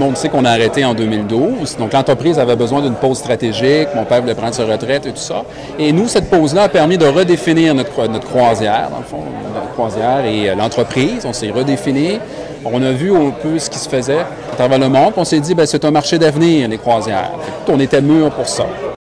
monde sait qu'on a arrêté en 2012. Donc, l'entreprise avait besoin d'une pause stratégique. Mon père voulait prendre sa retraite et tout ça. Et nous, cette pause-là a permis de redéfinir notre, notre croisière, dans le fond, notre croisière et euh, l'entreprise. On s'est redéfini. On a vu un peu ce qui se faisait à travers le monde. On s'est dit, ben, c'est un marché d'avenir, les croisières. on était mûrs pour ça.